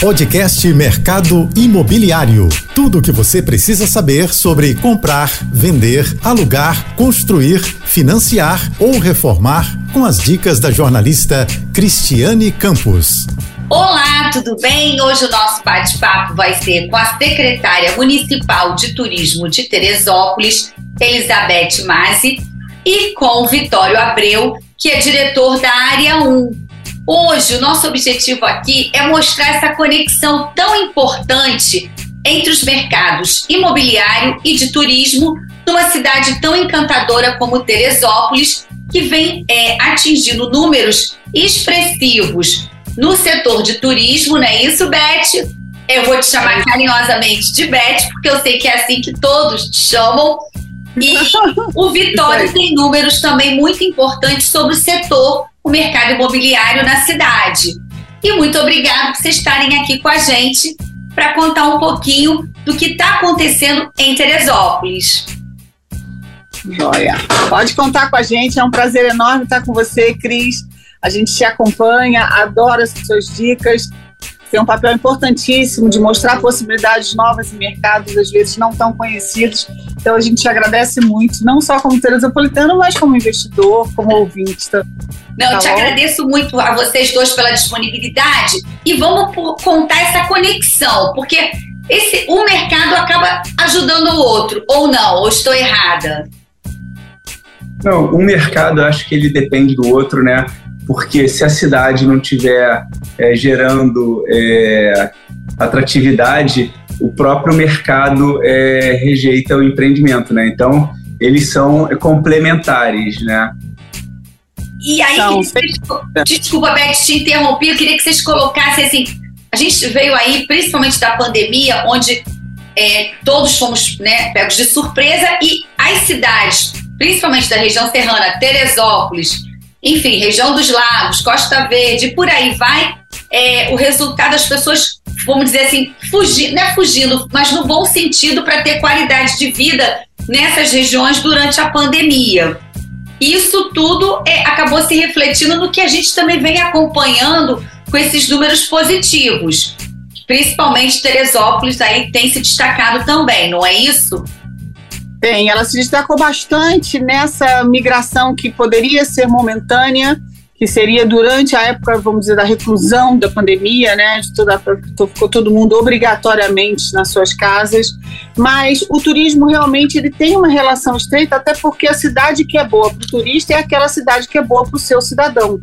Podcast Mercado Imobiliário. Tudo o que você precisa saber sobre comprar, vender, alugar, construir, financiar ou reformar com as dicas da jornalista Cristiane Campos. Olá, tudo bem? Hoje o nosso bate-papo vai ser com a secretária municipal de turismo de Teresópolis, Elizabeth Mazzi, e com o Vitório Abreu, que é diretor da Área 1. Hoje, o nosso objetivo aqui é mostrar essa conexão tão importante entre os mercados imobiliário e de turismo numa cidade tão encantadora como Teresópolis, que vem é, atingindo números expressivos no setor de turismo, não é isso, Beth? Eu vou te chamar carinhosamente de Beth, porque eu sei que é assim que todos te chamam. E o Vitório tem números também muito importantes sobre o setor o mercado imobiliário na cidade. E muito obrigado por vocês estarem aqui com a gente para contar um pouquinho do que está acontecendo em Teresópolis. Joia. Pode contar com a gente, é um prazer enorme estar com você, Cris. A gente te acompanha, adora as suas dicas. Tem um papel importantíssimo de mostrar possibilidades novas em mercados, às vezes não tão conhecidos. Então a gente te agradece muito, não só como teresopolitano, mas como investidor, como ouvinte também. Não, tá te bom? agradeço muito a vocês dois pela disponibilidade e vamos contar essa conexão, porque esse, um mercado acaba ajudando o outro, ou não, ou estou errada? Não, um mercado acho que ele depende do outro, né? Porque se a cidade não tiver é, gerando é, atratividade, o próprio mercado é, rejeita o empreendimento, né? Então, eles são complementares, né? E aí, então, vocês, desculpa, Beth, te interrompi, eu queria que vocês colocassem assim, a gente veio aí, principalmente da pandemia, onde é, todos fomos né, pegos de surpresa e as cidades, principalmente da região serrana, Teresópolis, enfim, região dos lagos, Costa Verde, por aí vai, é, o resultado das pessoas, vamos dizer assim, fugindo, não é fugindo, mas no bom sentido para ter qualidade de vida nessas regiões durante a pandemia. Isso tudo é, acabou se refletindo no que a gente também vem acompanhando com esses números positivos. Principalmente Teresópolis aí tem se destacado também, não é isso? Tem, ela se destacou bastante nessa migração que poderia ser momentânea, que seria durante a época, vamos dizer, da reclusão da pandemia, né? De toda, ficou todo mundo obrigatoriamente nas suas casas. Mas o turismo realmente ele tem uma relação estreita, até porque a cidade que é boa para o turista é aquela cidade que é boa para o seu cidadão.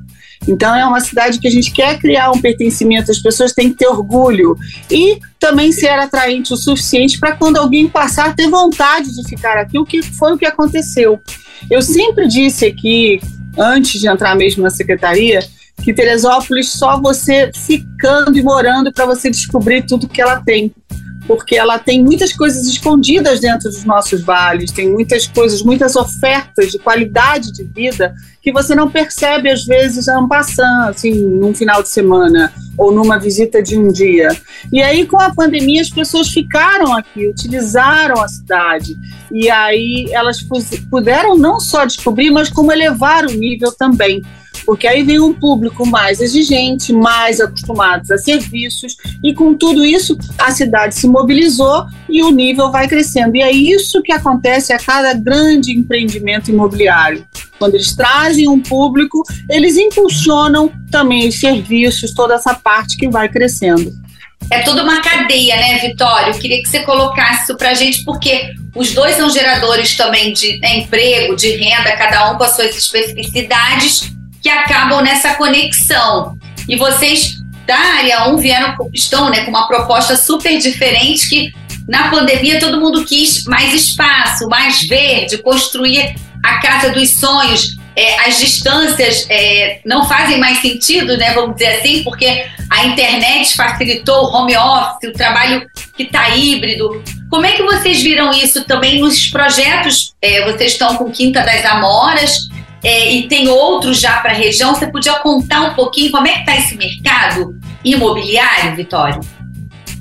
Então é uma cidade que a gente quer criar um pertencimento, as pessoas têm que ter orgulho e também ser atraente o suficiente para quando alguém passar ter vontade de ficar aqui, o que foi o que aconteceu. Eu sempre disse aqui antes de entrar mesmo na secretaria, que Teresópolis só você ficando e morando para você descobrir tudo que ela tem. Porque ela tem muitas coisas escondidas dentro dos nossos vales, tem muitas coisas, muitas ofertas de qualidade de vida que você não percebe às vezes não passando assim, num final de semana ou numa visita de um dia. E aí, com a pandemia, as pessoas ficaram aqui, utilizaram a cidade. E aí elas puderam não só descobrir, mas como elevar o nível também porque aí vem um público mais exigente, mais acostumado a serviços, e com tudo isso a cidade se mobilizou e o nível vai crescendo. E é isso que acontece a cada grande empreendimento imobiliário. Quando eles trazem um público, eles impulsionam também os serviços, toda essa parte que vai crescendo. É toda uma cadeia, né, Vitório? Eu queria que você colocasse isso pra gente, porque os dois são geradores também de né, emprego, de renda, cada um com as suas especificidades, que acabam nessa conexão. E vocês da área 1 vieram, estão né, com uma proposta super diferente que na pandemia todo mundo quis mais espaço, mais verde, construir a casa dos sonhos, é, as distâncias é, não fazem mais sentido, né? Vamos dizer assim, porque a internet facilitou o home office, o trabalho que está híbrido. Como é que vocês viram isso também nos projetos? É, vocês estão com Quinta das Amoras é, e tem outros já para a região. Você podia contar um pouquinho como é que está esse mercado imobiliário, Vitório?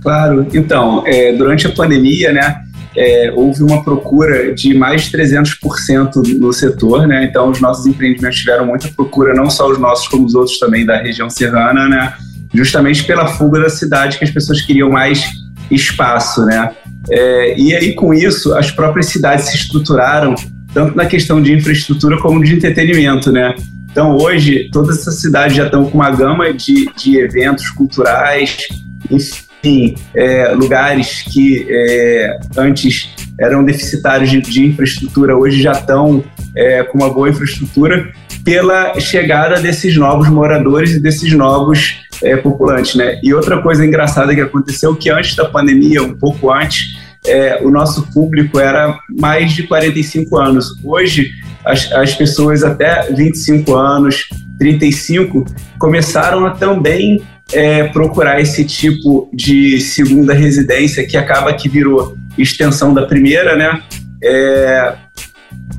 Claro. Então, é, durante a pandemia, né? é, houve uma procura de mais de 300% no setor, né? Então, os nossos empreendimentos tiveram muita procura, não só os nossos, como os outros também da região serrana, né? justamente pela fuga da cidade, que as pessoas queriam mais espaço, né? É, e aí, com isso, as próprias cidades se estruturaram, tanto na questão de infraestrutura como de entretenimento, né? Então, hoje, todas essas cidades já estão com uma gama de, de eventos culturais, enfim, é, lugares que é, antes eram deficitários de, de, infraestrutura, hoje já estão é, com uma boa infraestrutura pela chegada desses novos moradores e desses novos é, populantes, né? E outra coisa engraçada que aconteceu que antes da pandemia, um pouco antes, é, o nosso público era mais de 45 anos. Hoje, as, as pessoas até 25 anos, 35, começaram a também é, procurar esse tipo de segunda residência, que acaba que virou extensão da primeira, né? É,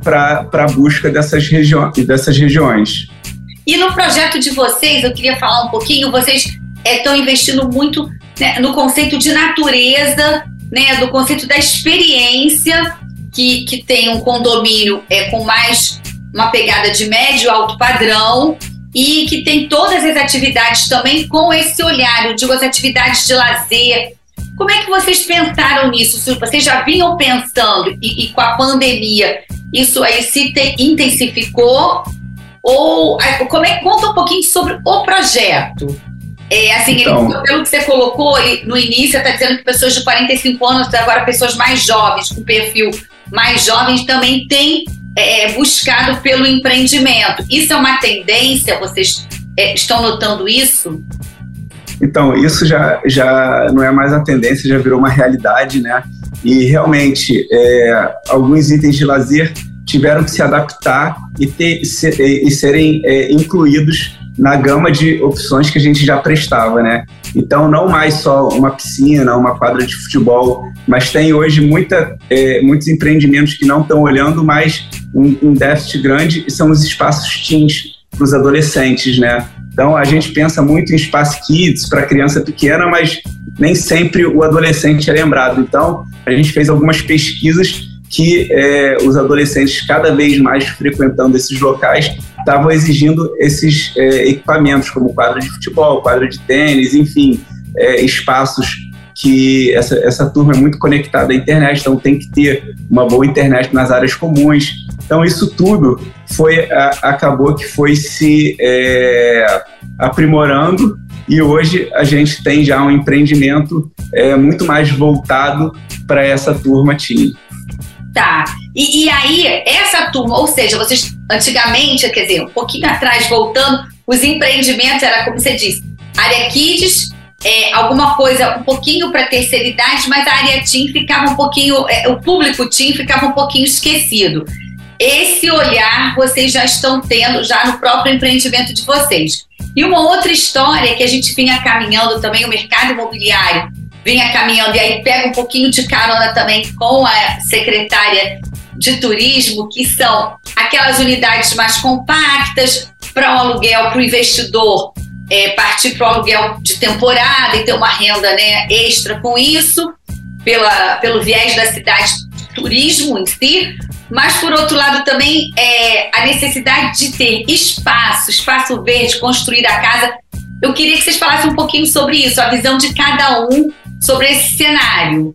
para a busca dessas, regi dessas regiões. E no projeto de vocês, eu queria falar um pouquinho, vocês estão é, investindo muito né, no conceito de natureza, né, do conceito da experiência, que, que tem um condomínio é, com mais uma pegada de médio alto padrão e que tem todas as atividades também com esse olhar, eu digo as atividades de lazer. Como é que vocês pensaram nisso? Vocês já vinham pensando e, e com a pandemia isso aí se te, intensificou ou como é, conta um pouquinho sobre o projeto. É, assim, então, ele, pelo que você colocou no início, está dizendo que pessoas de 45 anos, agora pessoas mais jovens, com perfil mais jovens, também têm é, buscado pelo empreendimento. Isso é uma tendência? Vocês é, estão notando isso? Então, isso já, já não é mais a tendência, já virou uma realidade, né? E realmente, é, alguns itens de lazer tiveram que se adaptar e, ter, e serem é, incluídos na gama de opções que a gente já prestava, né? Então, não mais só uma piscina, uma quadra de futebol, mas tem hoje muita, é, muitos empreendimentos que não estão olhando mais um, um déficit grande são os espaços teens para os adolescentes, né? Então, a gente pensa muito em espaço kids para criança pequena, mas nem sempre o adolescente é lembrado. Então, a gente fez algumas pesquisas que é, os adolescentes cada vez mais frequentando esses locais estavam exigindo esses é, equipamentos, como quadra de futebol, quadra de tênis, enfim, é, espaços que essa, essa turma é muito conectada à internet, então tem que ter uma boa internet nas áreas comuns. Então isso tudo foi a, acabou que foi se é, aprimorando e hoje a gente tem já um empreendimento é, muito mais voltado para essa turma teen. Tá. E, e, aí, essa turma, ou seja, vocês antigamente, quer dizer, um pouquinho atrás, voltando, os empreendimentos era como você disse, área kids, é, alguma coisa um pouquinho para terceira idade, mas a área teen ficava um pouquinho, é, o público teen ficava um pouquinho esquecido. Esse olhar vocês já estão tendo já no próprio empreendimento de vocês. E uma outra história que a gente vinha caminhando também, o mercado imobiliário vinha caminhando, e aí pega um pouquinho de carona também com a secretária de turismo, que são aquelas unidades mais compactas para um aluguel, para o investidor é, partir para o aluguel de temporada e ter uma renda né, extra com isso, pela, pelo viés da cidade turismo em si, mas por outro lado também é, a necessidade de ter espaço, espaço verde, construir a casa. Eu queria que vocês falassem um pouquinho sobre isso, a visão de cada um sobre esse cenário.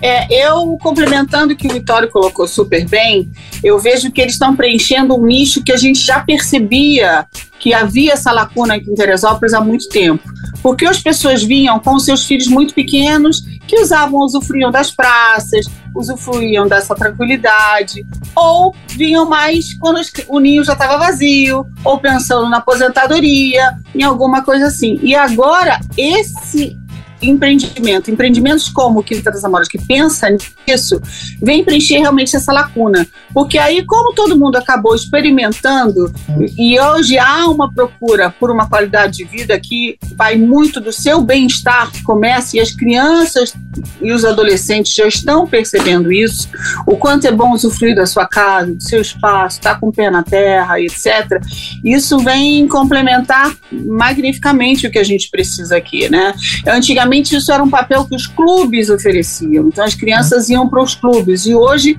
É, eu, complementando o que o Vitório colocou super bem, eu vejo que eles estão preenchendo um nicho que a gente já percebia que havia essa lacuna aqui em Teresópolis há muito tempo. Porque as pessoas vinham com seus filhos muito pequenos, que usavam, usufruíam das praças, usufruíam dessa tranquilidade, ou vinham mais quando o ninho já estava vazio, ou pensando na aposentadoria, em alguma coisa assim. E agora, esse empreendimento, empreendimentos como o Quinta das Amoras, que pensa nisso, vem preencher realmente essa lacuna. Porque aí, como todo mundo acabou experimentando, e hoje há uma procura por uma qualidade de vida que vai muito do seu bem-estar, começa, e as crianças e os adolescentes já estão percebendo isso, o quanto é bom usufruir da sua casa, do seu espaço, estar tá com o pé na terra, etc. Isso vem complementar magnificamente o que a gente precisa aqui, né? Antigamente, isso era um papel que os clubes ofereciam. Então as crianças iam para os clubes e hoje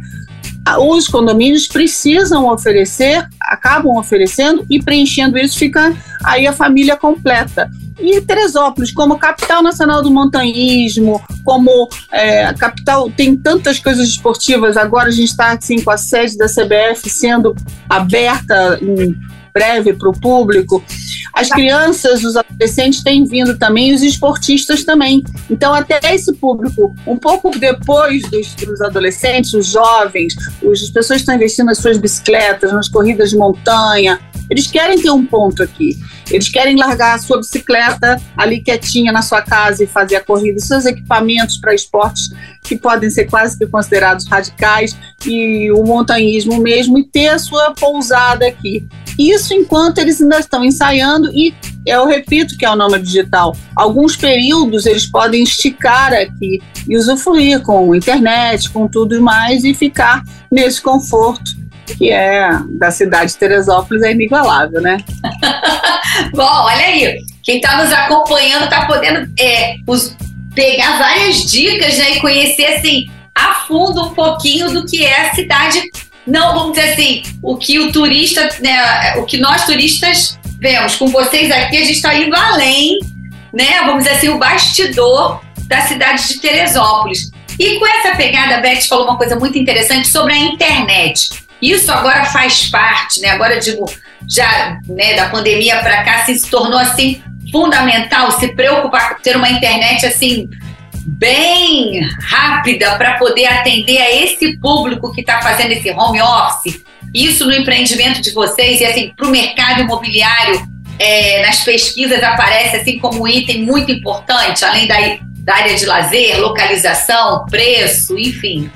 os condomínios precisam oferecer, acabam oferecendo e preenchendo isso fica aí a família completa. E Teresópolis, como capital nacional do montanhismo, como é, capital tem tantas coisas esportivas, agora a gente está assim, com a sede da CBF sendo aberta em breve para o público. As crianças, os adolescentes têm vindo também, os esportistas também. Então, até esse público, um pouco depois dos, dos adolescentes, os jovens, os, as pessoas estão investindo nas suas bicicletas, nas corridas de montanha, eles querem ter um ponto aqui. Eles querem largar a sua bicicleta ali quietinha na sua casa e fazer a corrida, seus equipamentos para esportes que podem ser quase que considerados radicais e o montanhismo mesmo e ter a sua pousada aqui. Isso enquanto eles ainda estão ensaiando e eu repito que é o nome digital. Alguns períodos eles podem esticar aqui e usufruir com internet, com tudo mais e ficar nesse conforto que é da cidade de Teresópolis é inigualável, né? Bom, olha aí, quem está nos acompanhando está podendo é, os, pegar várias dicas né, e conhecer assim a fundo um pouquinho do que é a cidade. Não, vamos dizer assim, o que o turista, né, o que nós turistas vemos. Com vocês aqui, a gente está indo além, né? Vamos dizer assim, o bastidor da cidade de Teresópolis. E com essa pegada, a Beth falou uma coisa muito interessante sobre a internet. Isso agora faz parte, né? Agora digo, já né, da pandemia para cá, assim, se tornou assim fundamental se preocupar ter uma internet assim bem rápida para poder atender a esse público que está fazendo esse home office. Isso no empreendimento de vocês e assim para o mercado imobiliário é, nas pesquisas aparece assim como um item muito importante, além da, da área de lazer, localização, preço, enfim.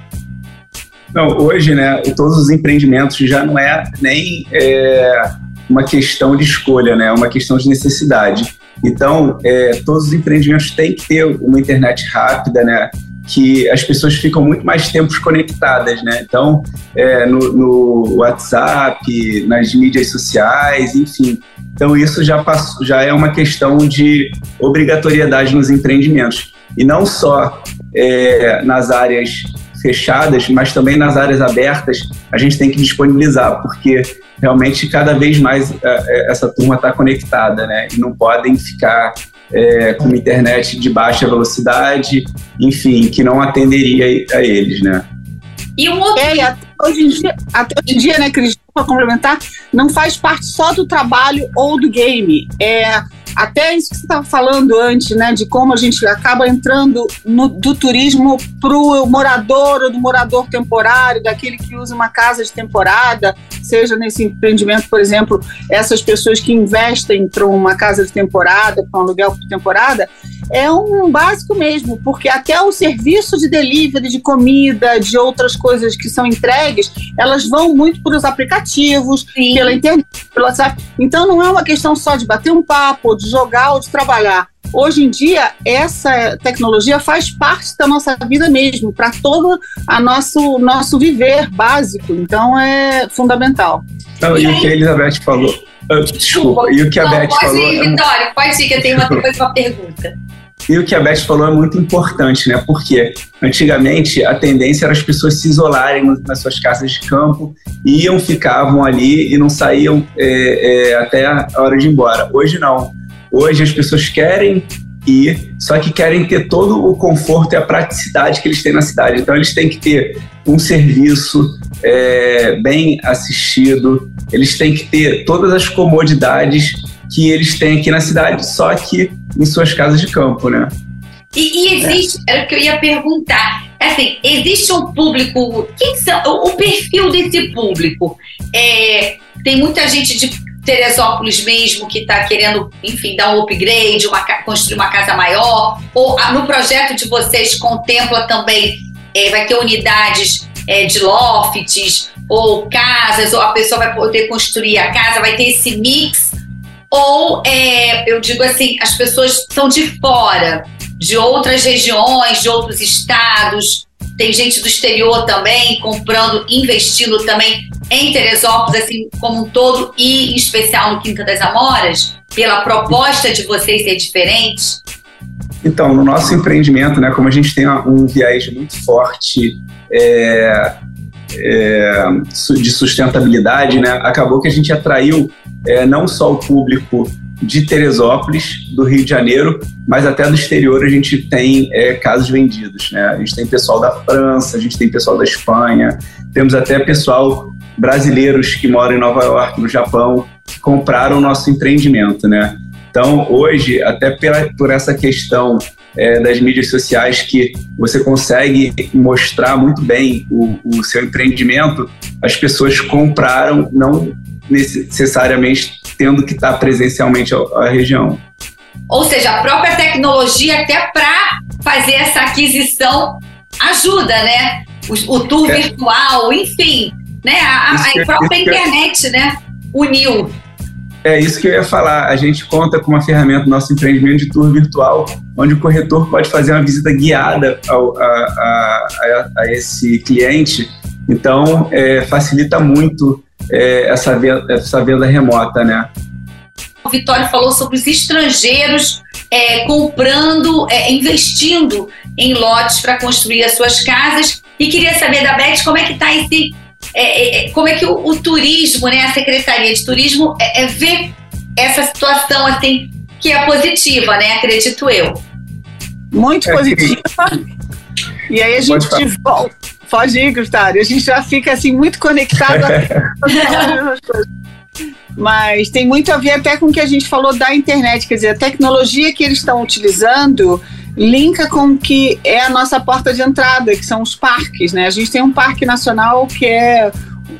Não, hoje, né, todos os empreendimentos já não é nem é, uma questão de escolha, né, é uma questão de necessidade. Então, é, todos os empreendimentos têm que ter uma internet rápida, né, que as pessoas ficam muito mais tempos conectadas, né? Então, é, no, no, WhatsApp, nas mídias sociais, enfim. Então, isso já, passou, já é uma questão de obrigatoriedade nos empreendimentos. E não só é, nas áreas fechadas, mas também nas áreas abertas, a gente tem que disponibilizar, porque realmente cada vez mais é, é, essa turma está conectada, né? E não podem ficar é, com internet de baixa velocidade, enfim, que não atenderia a eles, né? E um outro... É, até hoje em dia, até hoje em dia né, Cris, para complementar, não faz parte só do trabalho ou do game. É, até isso que você estava falando antes, né, de como a gente acaba entrando no, do turismo para o morador ou do morador temporário, daquele que usa uma casa de temporada, seja nesse empreendimento, por exemplo, essas pessoas que investem para uma casa de temporada, para um aluguel por temporada, é um básico mesmo, porque até o serviço de delivery de comida, de outras coisas que são entregues, elas vão muito para os aplicativos, Sim. pela internet, pelo WhatsApp. Então não é uma questão só de bater um papo, de jogar ou de trabalhar. Hoje em dia, essa tecnologia faz parte da nossa vida mesmo, para todo o nosso, nosso viver básico. Então, é fundamental. Então, e o que a Elizabeth falou. Ah, desculpa, e o que a Beth pode falou. Ir, é Vitória, pode ir, que eu tenho uma, depois uma pergunta. E o que a Beth falou é muito importante, né? Porque antigamente a tendência era as pessoas se isolarem nas suas casas de campo, iam, ficavam ali e não saíam é, é, até a hora de ir embora. Hoje não. Hoje as pessoas querem ir, só que querem ter todo o conforto e a praticidade que eles têm na cidade. Então eles têm que ter um serviço é, bem assistido, eles têm que ter todas as comodidades que eles têm aqui na cidade, só que em suas casas de campo, né? E, e existe, é. era o que eu ia perguntar, assim, existe um público, quem são, o, o perfil desse público? É, tem muita gente de Teresópolis mesmo que está querendo, enfim, dar um upgrade, uma, construir uma casa maior, ou no projeto de vocês contempla também, é, vai ter unidades é, de lofts, ou casas, ou a pessoa vai poder construir a casa, vai ter esse mix ou é, eu digo assim, as pessoas são de fora, de outras regiões, de outros estados. Tem gente do exterior também comprando, investindo também em Teresópolis, assim como um todo, e em especial no Quinta das Amoras, pela proposta de vocês ser diferente? Então, no nosso empreendimento, né, como a gente tem um viés muito forte é, é, de sustentabilidade, né, acabou que a gente atraiu é, não só o público de Teresópolis, do Rio de Janeiro, mas até do exterior a gente tem é, casos vendidos. Né? A gente tem pessoal da França, a gente tem pessoal da Espanha, temos até pessoal brasileiros que moram em Nova York, no Japão, que compraram o nosso empreendimento. Né? Então, hoje, até pela, por essa questão é, das mídias sociais que você consegue mostrar muito bem o, o seu empreendimento, as pessoas compraram, não necessariamente tendo que estar presencialmente à região. Ou seja, a própria tecnologia, até para fazer essa aquisição, ajuda, né? O, o tour é. virtual, enfim, né? A, a própria internet, né? Uniu. É isso que eu ia falar. A gente conta com uma ferramenta, nosso empreendimento de tour virtual, onde o corretor pode fazer uma visita guiada ao, a, a, a, esse cliente. Então, é, facilita muito é, essa, venda, essa venda remota, né? O Vitório falou sobre os estrangeiros é, comprando, é, investindo em lotes para construir as suas casas. E queria saber da Beth como é que está esse é, é, é, como é que o, o, turismo, né, a Secretaria de Turismo, é, é, vê essa situação assim, que é positiva, né? Acredito eu. Muito é, positiva. E aí a gente volta. Pode ir, Gustavo. A gente já fica assim muito conectado. Mas tem muito a ver até com o que a gente falou da internet, quer dizer, a tecnologia que eles estão utilizando linka com o que é a nossa porta de entrada, que são os parques, né? A gente tem um parque nacional que é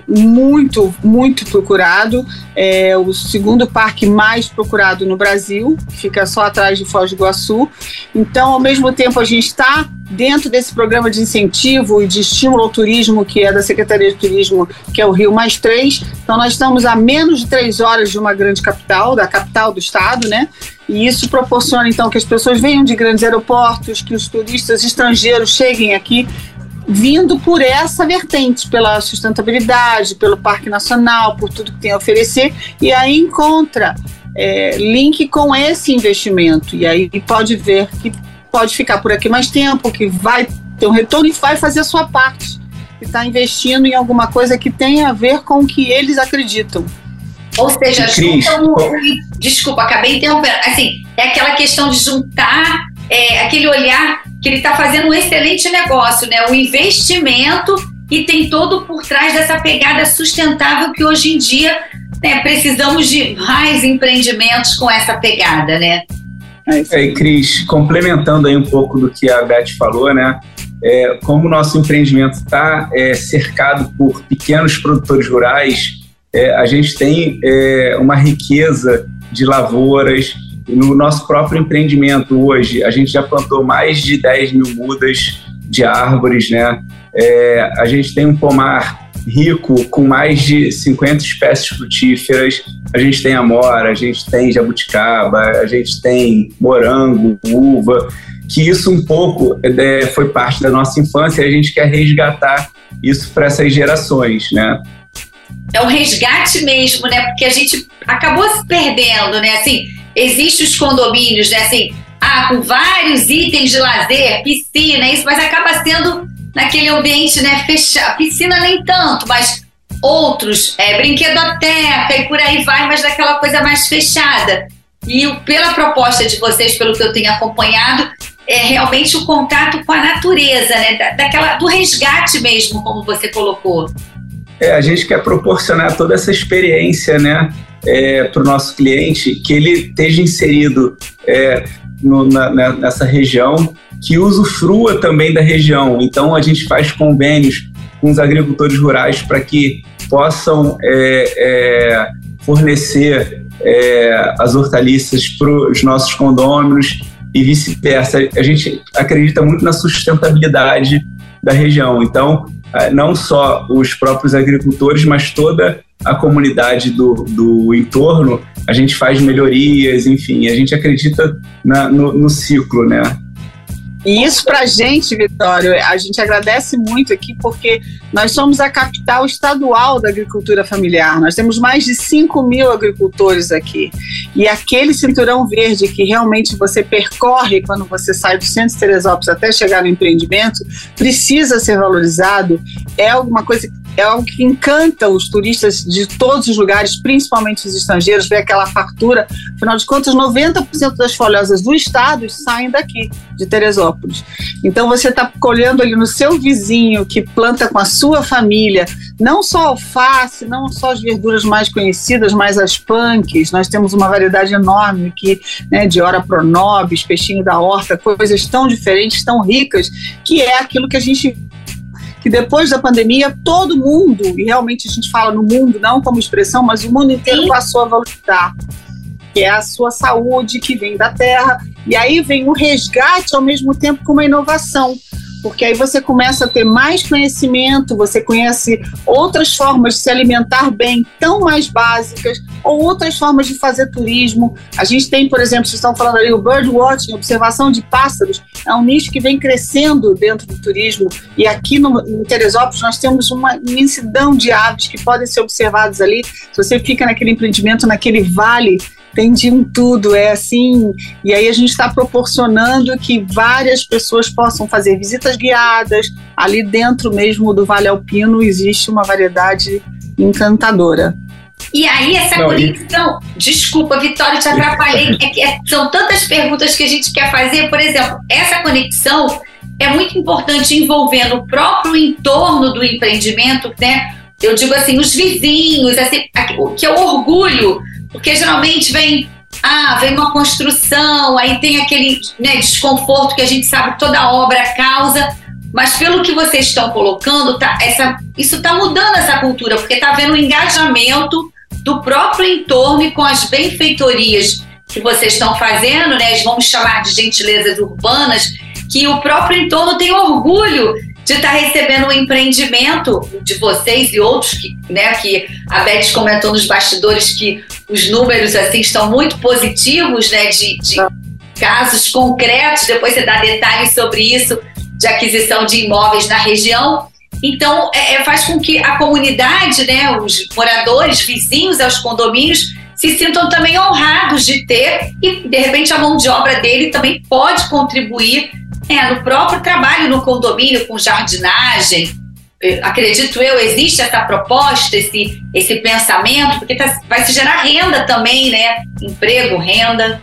muito, muito procurado. É o segundo parque mais procurado no Brasil, fica só atrás de Foz do Iguaçu. Então, ao mesmo tempo, a gente está dentro desse programa de incentivo e de estímulo ao turismo, que é da Secretaria de Turismo, que é o Rio Mais Três. Então, nós estamos a menos de três horas de uma grande capital, da capital do estado, né? E isso proporciona, então, que as pessoas venham de grandes aeroportos, que os turistas estrangeiros cheguem aqui vindo por essa vertente, pela sustentabilidade, pelo Parque Nacional, por tudo que tem a oferecer, e aí encontra é, link com esse investimento. E aí pode ver que pode ficar por aqui mais tempo, que vai ter um retorno e vai fazer a sua parte. Que está investindo em alguma coisa que tenha a ver com o que eles acreditam. Ou seja, juntam. Desculpa, acabei interrompendo. Assim, é aquela questão de juntar é, aquele olhar que ele está fazendo um excelente negócio, né? O investimento e tem todo por trás dessa pegada sustentável que hoje em dia né, precisamos de mais empreendimentos com essa pegada, né? É, e Cris, complementando aí um pouco do que a Beth falou, né? É, como o nosso empreendimento está é, cercado por pequenos produtores rurais, é, a gente tem é, uma riqueza de lavouras, no nosso próprio empreendimento hoje, a gente já plantou mais de 10 mil mudas de árvores, né? É, a gente tem um pomar rico com mais de 50 espécies frutíferas. A gente tem amora, a gente tem jabuticaba, a gente tem morango, uva, que isso um pouco é, foi parte da nossa infância e a gente quer resgatar isso para essas gerações, né? É um resgate mesmo, né? Porque a gente acabou se perdendo, né? Assim, Existem os condomínios, né? Assim, ah, com vários itens de lazer, piscina, isso, mas acaba sendo naquele ambiente, né, fechado. Piscina nem tanto, mas outros, é, brinquedoteca e por aí vai, mas daquela coisa mais fechada. E pela proposta de vocês, pelo que eu tenho acompanhado, é realmente o contato com a natureza, né? Da, daquela, do resgate mesmo, como você colocou. É, a gente quer proporcionar toda essa experiência, né? é, para o nosso cliente que ele esteja inserido é, no, na, nessa região, que usufrua também da região. Então, a gente faz convênios com os agricultores rurais para que possam é, é fornecer é, as hortaliças para os nossos condôminos e vice-versa. A gente acredita muito na sustentabilidade da região. Então, não só os próprios agricultores, mas toda a comunidade do, do entorno, a gente faz melhorias, enfim, a gente acredita na, no, no ciclo, né? E isso para a gente, Vitório, a gente agradece muito aqui porque nós somos a capital estadual da agricultura familiar. Nós temos mais de 5 mil agricultores aqui. E aquele cinturão verde que realmente você percorre quando você sai do centro de Teresópolis até chegar no empreendimento, precisa ser valorizado. É alguma coisa é algo que encanta os turistas de todos os lugares, principalmente os estrangeiros, ver aquela fartura. Afinal de contas, 90% das folhosas do estado saem daqui, de Teresópolis. Então você está colhendo ali no seu vizinho que planta com a sua família, não só alface, não só as verduras mais conhecidas, mas as punks. Nós temos uma variedade enorme aqui, né, de ora pronobis, peixinho da horta, coisas tão diferentes, tão ricas, que é aquilo que a gente que depois da pandemia todo mundo, e realmente a gente fala no mundo não como expressão, mas o mundo inteiro Sim. passou a valorizar, que é a sua saúde que vem da terra, e aí vem o resgate ao mesmo tempo com uma inovação porque aí você começa a ter mais conhecimento, você conhece outras formas de se alimentar bem, tão mais básicas, ou outras formas de fazer turismo. A gente tem, por exemplo, vocês estão falando ali, o birdwatching, observação de pássaros, é um nicho que vem crescendo dentro do turismo. E aqui no, em Teresópolis nós temos uma imensidão de aves que podem ser observadas ali. Se você fica naquele empreendimento, naquele vale tem de um tudo, é assim. E aí a gente está proporcionando que várias pessoas possam fazer visitas guiadas. Ali dentro mesmo do Vale Alpino existe uma variedade encantadora. E aí, essa Não, conexão. E... Desculpa, Vitória, te atrapalhei. é que é, são tantas perguntas que a gente quer fazer. Por exemplo, essa conexão é muito importante envolvendo o próprio entorno do empreendimento, né? Eu digo assim, os vizinhos, assim, o que é o orgulho porque geralmente vem, ah, vem uma construção, aí tem aquele né, desconforto que a gente sabe toda obra causa. Mas pelo que vocês estão colocando, tá, essa, isso está mudando essa cultura, porque está havendo um engajamento do próprio entorno e com as benfeitorias que vocês estão fazendo, né? Vamos chamar de gentilezas urbanas, que o próprio entorno tem orgulho de estar tá recebendo um empreendimento de vocês e outros que, né, que a Beth comentou nos bastidores que os números assim estão muito positivos, né, de, de casos concretos. Depois você dá detalhes sobre isso de aquisição de imóveis na região. Então, é, é, faz com que a comunidade, né, os moradores, vizinhos aos condomínios, se sintam também honrados de ter e, de repente, a mão de obra dele também pode contribuir é, no próprio trabalho no condomínio, com jardinagem, acredito eu, existe essa proposta, esse, esse pensamento, porque tá, vai se gerar renda também, né? Emprego, renda.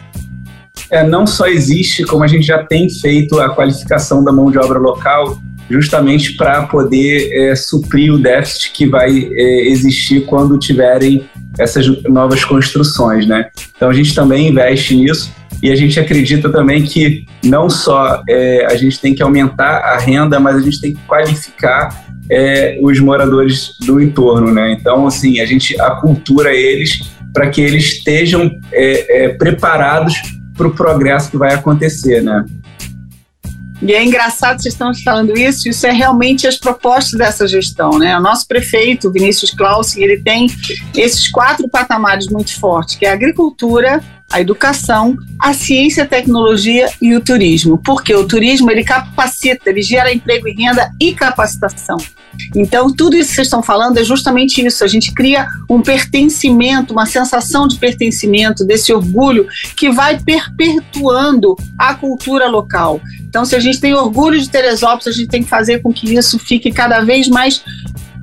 É, não só existe, como a gente já tem feito a qualificação da mão de obra local, justamente para poder é, suprir o déficit que vai é, existir quando tiverem essas novas construções, né? Então a gente também investe nisso e a gente acredita também que não só é, a gente tem que aumentar a renda, mas a gente tem que qualificar é, os moradores do entorno, né? Então, assim, a gente acultura eles para que eles estejam é, é preparados para o progresso que vai acontecer, né? E é engraçado vocês estão falando isso, isso é realmente as propostas dessa gestão, né? O nosso prefeito, Vinícius Claus, ele tem esses quatro patamares muito fortes, que é a agricultura, a educação, a ciência, a tecnologia e o turismo. Porque o turismo ele capacita, ele gera emprego e renda e capacitação. Então, tudo isso que vocês estão falando é justamente isso. A gente cria um pertencimento, uma sensação de pertencimento, desse orgulho que vai perpetuando a cultura local. Então, se a gente tem orgulho de Teresópolis, a gente tem que fazer com que isso fique cada vez mais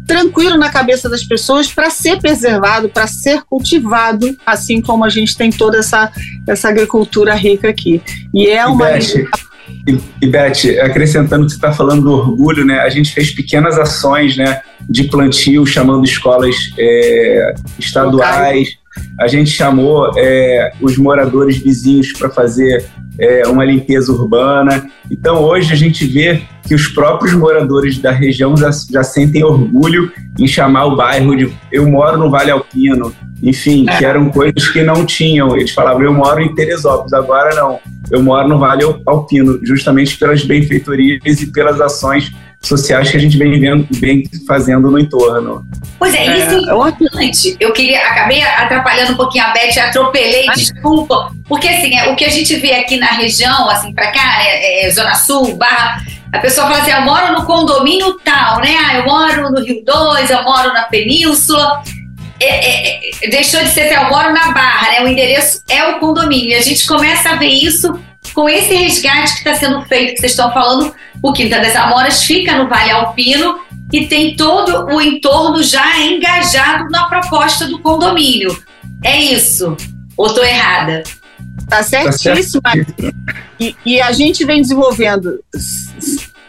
tranquilo na cabeça das pessoas para ser preservado, para ser cultivado, assim como a gente tem toda essa, essa agricultura rica aqui. E é uma. E, e Beth, acrescentando que você está falando do orgulho, né? A gente fez pequenas ações, né? De plantio, chamando escolas é, estaduais. A gente chamou é, os moradores vizinhos para fazer é, uma limpeza urbana. Então, hoje a gente vê que os próprios moradores da região já, já sentem orgulho em chamar o bairro de eu moro no Vale Alpino, enfim, é. que eram coisas que não tinham. Eles falavam, eu moro em Teresópolis, agora não, eu moro no Vale Alpino, justamente pelas benfeitorias e pelas ações sociais que a gente vem, vendo, vem fazendo no entorno. Pois é, isso é, é importante. Eu queria, acabei atrapalhando um pouquinho a Beth, atropelei, desculpa, porque assim, é, o que a gente vê aqui na região, assim, pra cá, né, é, Zona Sul, Barra, a pessoa fala assim, eu moro no condomínio tal, né, ah, eu moro no Rio 2, eu moro na Península, é, é, é, deixou de ser assim, eu moro na Barra, né, o endereço é o condomínio, e a gente começa a ver isso com esse resgate que está sendo feito, que vocês estão falando, o Quinta das Amoras fica no Vale Alpino e tem todo o entorno já engajado na proposta do condomínio. É isso? Ou estou errada? Tá certíssima. Tá e, e a gente vem desenvolvendo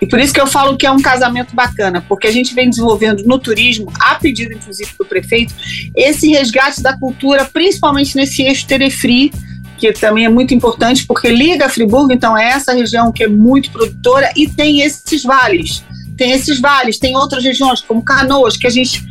e por isso que eu falo que é um casamento bacana, porque a gente vem desenvolvendo no turismo, a pedido inclusive do prefeito, esse resgate da cultura, principalmente nesse eixo Terefri, que também é muito importante, porque liga a Friburgo, então é essa região que é muito produtora e tem esses vales. Tem esses vales, tem outras regiões, como Canoas, que a gente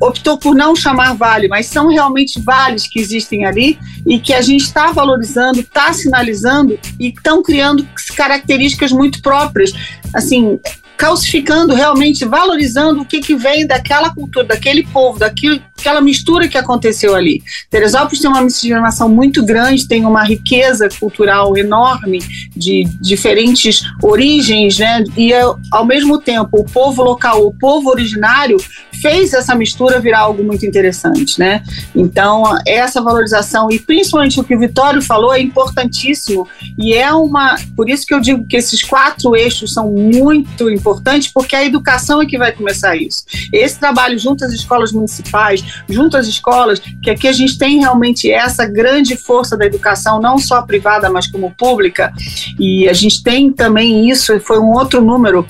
optou por não chamar vale, mas são realmente vales que existem ali e que a gente está valorizando, está sinalizando e estão criando características muito próprias. Assim, calcificando realmente, valorizando o que, que vem daquela cultura, daquele povo, daquilo, aquela mistura que aconteceu ali. Teresópolis tem uma miscigenação muito grande, tem uma riqueza cultural enorme de diferentes origens, né? E ao mesmo tempo, o povo local, o povo originário fez essa mistura virar algo muito interessante, né? Então, essa valorização e principalmente o que o Vitório falou é importantíssimo e é uma, por isso que eu digo que esses quatro eixos são muito importantes, porque a educação é que vai começar isso. Esse trabalho junto às escolas municipais, junto às escolas, que aqui a gente tem realmente essa grande força da educação, não só privada, mas como pública, e a gente tem também isso, foi um outro número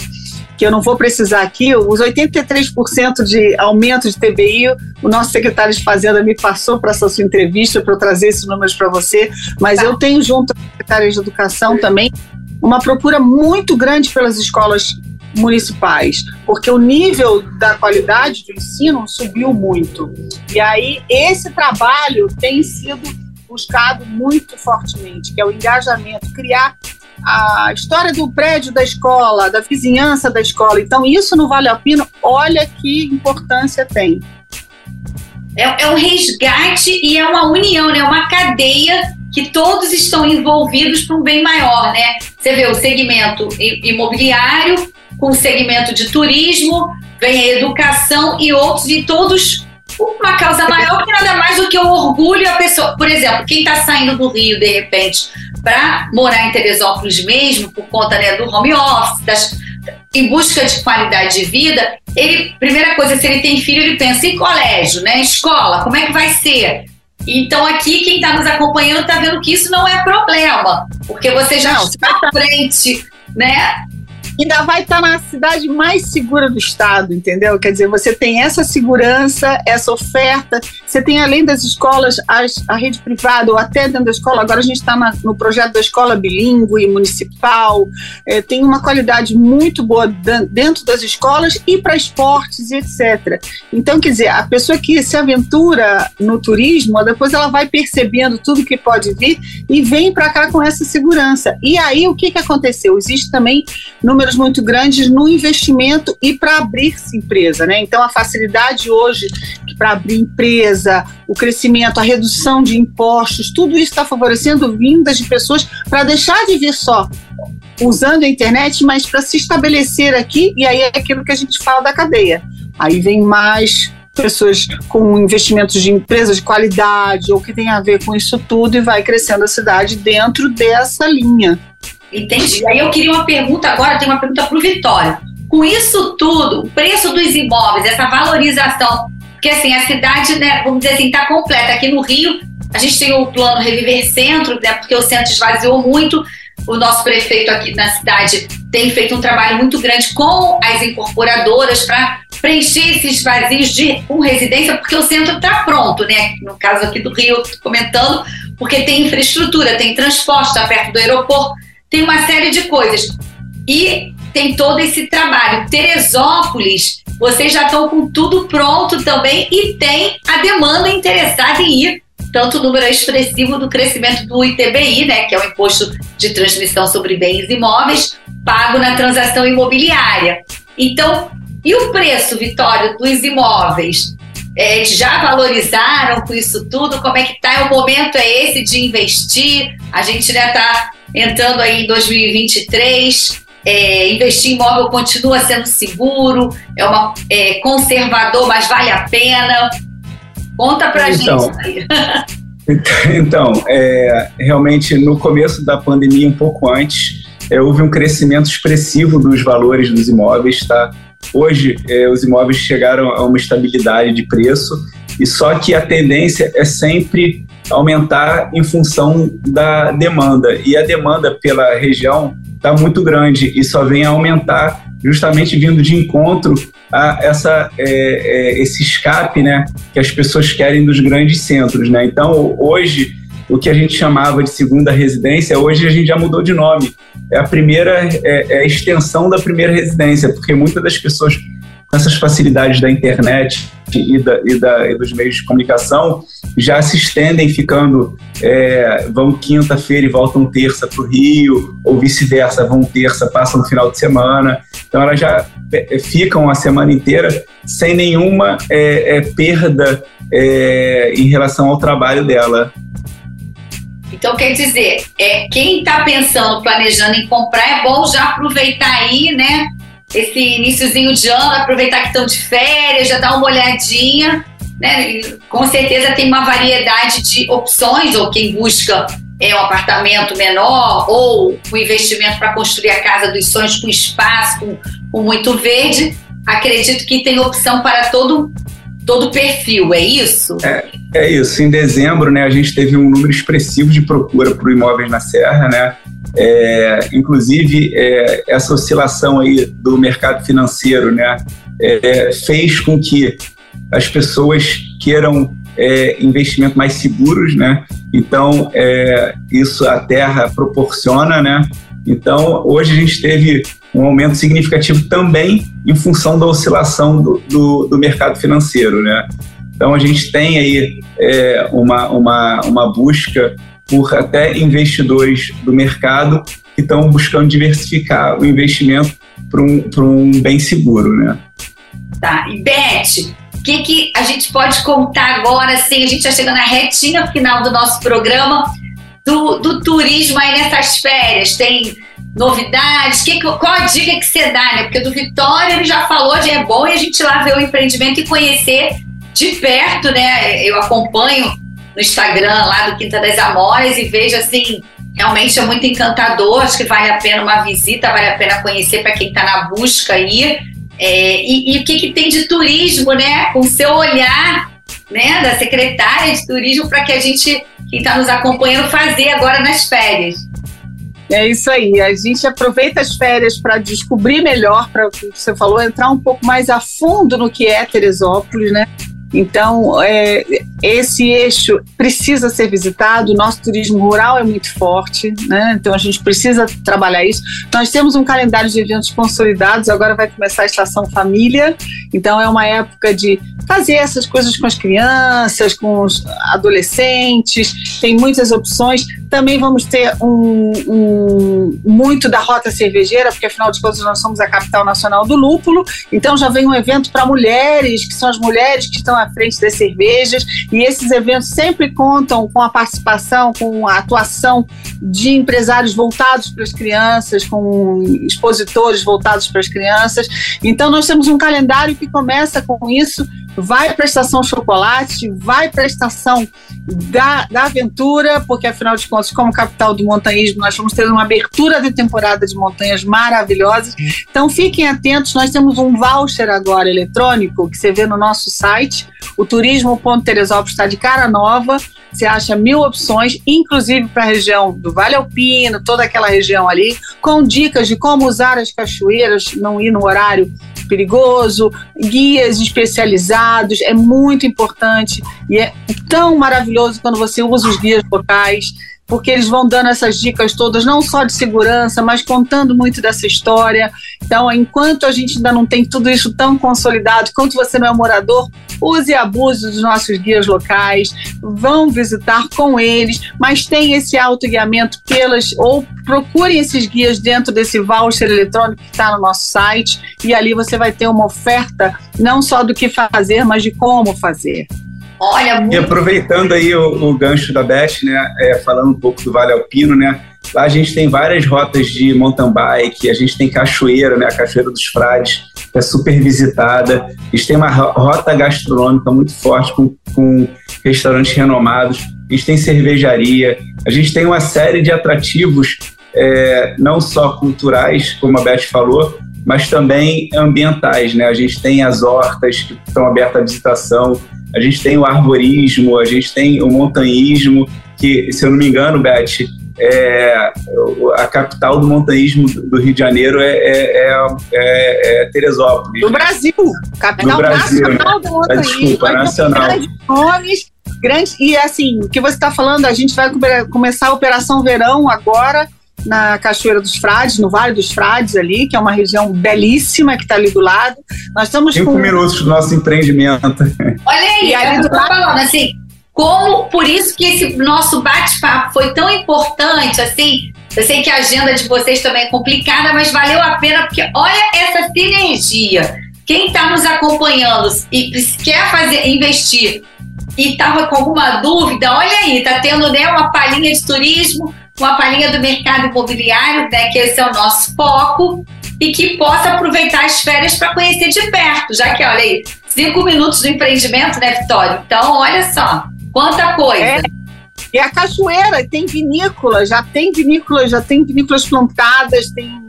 que eu não vou precisar aqui, os 83% de aumento de TBI, o nosso secretário de Fazenda me passou para essa sua entrevista para eu trazer esses números para você, mas tá. eu tenho junto à secretária de Educação também uma procura muito grande pelas escolas municipais, porque o nível da qualidade do ensino subiu muito. E aí esse trabalho tem sido buscado muito fortemente, que é o engajamento, criar a história do prédio da escola, da vizinhança da escola. Então, isso no Vale Alpino, olha que importância tem. É, é um resgate e é uma união, né? uma cadeia que todos estão envolvidos para um bem maior, né? Você vê o segmento imobiliário, com o segmento de turismo, vem a educação e outros, e todos uma causa maior que nada mais do que o orgulho a pessoa. Por exemplo, quem está saindo do Rio, de repente, para morar em Teresópolis mesmo, por conta né, do home office, das, em busca de qualidade de vida, ele, primeira coisa, se ele tem filho, ele pensa em colégio, né? Escola, como é que vai ser? Então aqui quem está nos acompanhando está vendo que isso não é problema, porque você já não, está à frente, né? Ainda vai estar na cidade mais segura do estado, entendeu? Quer dizer, você tem essa segurança, essa oferta, você tem além das escolas, as, a rede privada ou até dentro da escola, agora a gente está no projeto da escola bilíngue, municipal, é, tem uma qualidade muito boa dentro das escolas e para esportes e etc. Então, quer dizer, a pessoa que se aventura no turismo, depois ela vai percebendo tudo que pode vir e vem para cá com essa segurança. E aí, o que, que aconteceu? Existe também números muito grandes no investimento e para abrir-se empresa, né? Então a facilidade hoje para abrir empresa, o crescimento, a redução de impostos, tudo isso está favorecendo vindas de pessoas para deixar de vir só usando a internet, mas para se estabelecer aqui, e aí é aquilo que a gente fala da cadeia. Aí vem mais pessoas com investimentos de empresas de qualidade ou que tem a ver com isso tudo e vai crescendo a cidade dentro dessa linha. Entendi. Aí eu queria uma pergunta agora, tem uma pergunta para o Vitório. Com isso tudo, o preço dos imóveis, essa valorização, porque assim, a cidade, né, vamos dizer assim, está completa. Aqui no Rio, a gente tem o plano Reviver Centro, né, porque o centro esvaziou muito. O nosso prefeito aqui na cidade tem feito um trabalho muito grande com as incorporadoras para preencher esses vazios de com residência, porque o centro está pronto, né? No caso aqui do Rio, comentando, porque tem infraestrutura, tem transporte, está perto do aeroporto tem uma série de coisas. E tem todo esse trabalho. Teresópolis, vocês já estão com tudo pronto também e tem a demanda interessada em ir. Tanto o número expressivo do crescimento do ITBI, né, que é o Imposto de Transmissão sobre Bens Imóveis, pago na transação imobiliária. Então, e o preço, Vitório, dos imóveis? É, já valorizaram com isso tudo? Como é que está? O momento é esse de investir? A gente já está entrando aí em 2023. É, investir em imóvel continua sendo seguro, é, uma, é conservador, mas vale a pena. Conta pra então, gente. Então, é, realmente no começo da pandemia, um pouco antes, é, houve um crescimento expressivo dos valores dos imóveis, tá? Hoje, é, os imóveis chegaram a uma estabilidade de preço, e só que a tendência é sempre aumentar em função da demanda. E a demanda pela região está muito grande e só vem a aumentar justamente vindo de encontro a essa, é, é, esse escape né, que as pessoas querem dos grandes centros. Né? Então, hoje, o que a gente chamava de segunda residência, hoje a gente já mudou de nome. É a primeira, é, é a extensão da primeira residência, porque muitas das pessoas essas facilidades da internet e, da, e, da, e dos meios de comunicação já se estendem ficando, é, vão quinta-feira e voltam terça para o Rio, ou vice-versa, vão terça, passam no final de semana. Então elas já é, ficam a semana inteira sem nenhuma é, é perda é, em relação ao trabalho dela. Então, quer dizer, é, quem está pensando, planejando em comprar, é bom já aproveitar aí, né? Esse iníciozinho de ano, aproveitar que estão de férias, já dar uma olhadinha, né? Com certeza tem uma variedade de opções, ou quem busca é um apartamento menor, ou um investimento para construir a casa dos sonhos com espaço, com, com muito verde. Acredito que tem opção para todo todo perfil, é isso? É, é isso. Em dezembro, né, a gente teve um número expressivo de procura por imóveis na Serra, né? É, inclusive, é, essa oscilação aí do mercado financeiro, né, é, fez com que as pessoas queiram é, investimentos mais seguros, né? Então, é, isso a Terra proporciona, né? Então, hoje a gente teve um aumento significativo também em função da oscilação do, do, do mercado financeiro, né? Então, a gente tem aí é, uma, uma, uma busca por até investidores do mercado que estão buscando diversificar o investimento para um, um bem seguro, né? Tá. E Beth, o que, que a gente pode contar agora, assim, a gente já chegando na retinha final do nosso programa, do, do turismo aí nessas férias? Tem novidades? Que, qual a dica que você dá, né? Porque do Vitória ele já falou de é bom e a gente lá ver o empreendimento e conhecer de perto, né? Eu acompanho no Instagram lá do Quinta das Amoras e vejo assim, realmente é muito encantador. Acho que vale a pena uma visita, vale a pena conhecer para quem está na busca aí. É, e, e, o que, que tem de turismo, né? Com o seu olhar né, da secretária de turismo para que a gente, quem está nos acompanhando, fazer agora nas férias. É isso aí. A gente aproveita as férias para descobrir melhor, para você falou, entrar um pouco mais a fundo no que é Teresópolis, né? Então, é, esse eixo precisa ser visitado, o nosso turismo rural é muito forte, né? então a gente precisa trabalhar isso. Nós temos um calendário de eventos consolidados, agora vai começar a estação família, então é uma época de fazer essas coisas com as crianças, com os adolescentes, tem muitas opções. Também vamos ter um, um, muito da rota cervejeira, porque afinal de contas nós somos a capital nacional do lúpulo, então já vem um evento para mulheres, que são as mulheres que estão à frente das cervejas, e esses eventos sempre contam com a participação, com a atuação de empresários voltados para as crianças, com expositores voltados para as crianças. Então nós temos um calendário que começa com isso vai para a estação chocolate, vai para a estação da, da aventura, porque afinal de contas, como capital do montanhismo, nós vamos ter uma abertura de temporada de montanhas maravilhosas. Então fiquem atentos, nós temos um voucher agora eletrônico que você vê no nosso site, o turismo.teresópolis está de cara nova, você acha mil opções, inclusive para a região do Vale Alpino, toda aquela região ali, com dicas de como usar as cachoeiras, não ir no horário perigoso, guias especializados, é muito importante e é tão maravilhoso quando você usa os guias locais porque eles vão dando essas dicas todas, não só de segurança, mas contando muito dessa história. Então, enquanto a gente ainda não tem tudo isso tão consolidado, enquanto você não é morador, use e abuse dos nossos guias locais, vão visitar com eles, mas tem esse autoguiamento pelas, ou procurem esses guias dentro desse voucher eletrônico que está no nosso site, e ali você vai ter uma oferta não só do que fazer, mas de como fazer. Olha, muito... E aproveitando aí o, o, gancho da Beth, né, é, falando um pouco do Vale Alpino, né, lá a gente tem várias rotas de mountain bike, a gente tem cachoeira, né, a Cachoeira dos Frades, que é super visitada, a gente tem uma rota gastronômica muito forte com, com restaurantes renomados, a gente tem cervejaria, a gente tem uma série de atrativos, é, não só culturais, como a Beth falou, mas também ambientais. Né? A gente tem as hortas que estão abertas à visitação, a gente tem o arborismo, a gente tem o montanhismo, que, se eu não me engano, Beth, é, a capital do montanhismo do Rio de Janeiro é, é, é, é, é Teresópolis. Do Brasil, capital do Brasil, nacional né? do montanhismo. Desculpa, nacional. Grandes nomes, grandes, e assim, o que você está falando, a gente vai começar a Operação Verão agora, na Cachoeira dos Frades, no Vale dos Frades ali, que é uma região belíssima que está ali do lado. Nós estamos Cinco com... minutos do nosso empreendimento. Olha aí, E ali eu do tô lado- falando assim, como, por isso que esse nosso bate-papo foi tão importante, assim, eu sei que a agenda de vocês também é complicada, mas valeu a pena, porque olha essa sinergia. Quem está nos acompanhando e quer fazer, investir e estava com alguma dúvida, olha aí, está tendo né, uma palhinha de turismo, uma palhinha do mercado imobiliário, né, que esse é o nosso foco, e que possa aproveitar as férias para conhecer de perto, já que, olha aí, cinco minutos do empreendimento, né, Vitório? Então, olha só, quanta coisa. É. E a cachoeira tem vinícola, já tem vinícola, já tem vinícolas plantadas, tem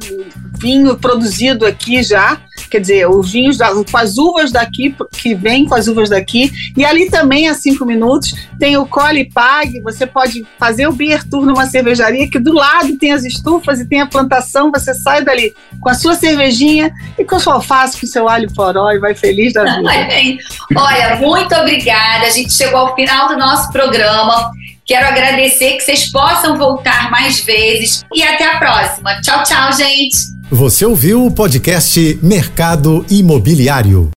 vinho produzido aqui já, quer dizer, os vinhos da, com as uvas daqui, que vem com as uvas daqui, e ali também a cinco minutos tem o Cole e Pague, você pode fazer o beer tour numa cervejaria, que do lado tem as estufas e tem a plantação, você sai dali com a sua cervejinha e com a sua alface, com o seu alho poró e vai feliz da vida. Olha, aí. Olha, muito obrigada. A gente chegou ao final do nosso programa. Quero agradecer que vocês possam voltar mais vezes e até a próxima. Tchau, tchau, gente. Você ouviu o podcast Mercado Imobiliário.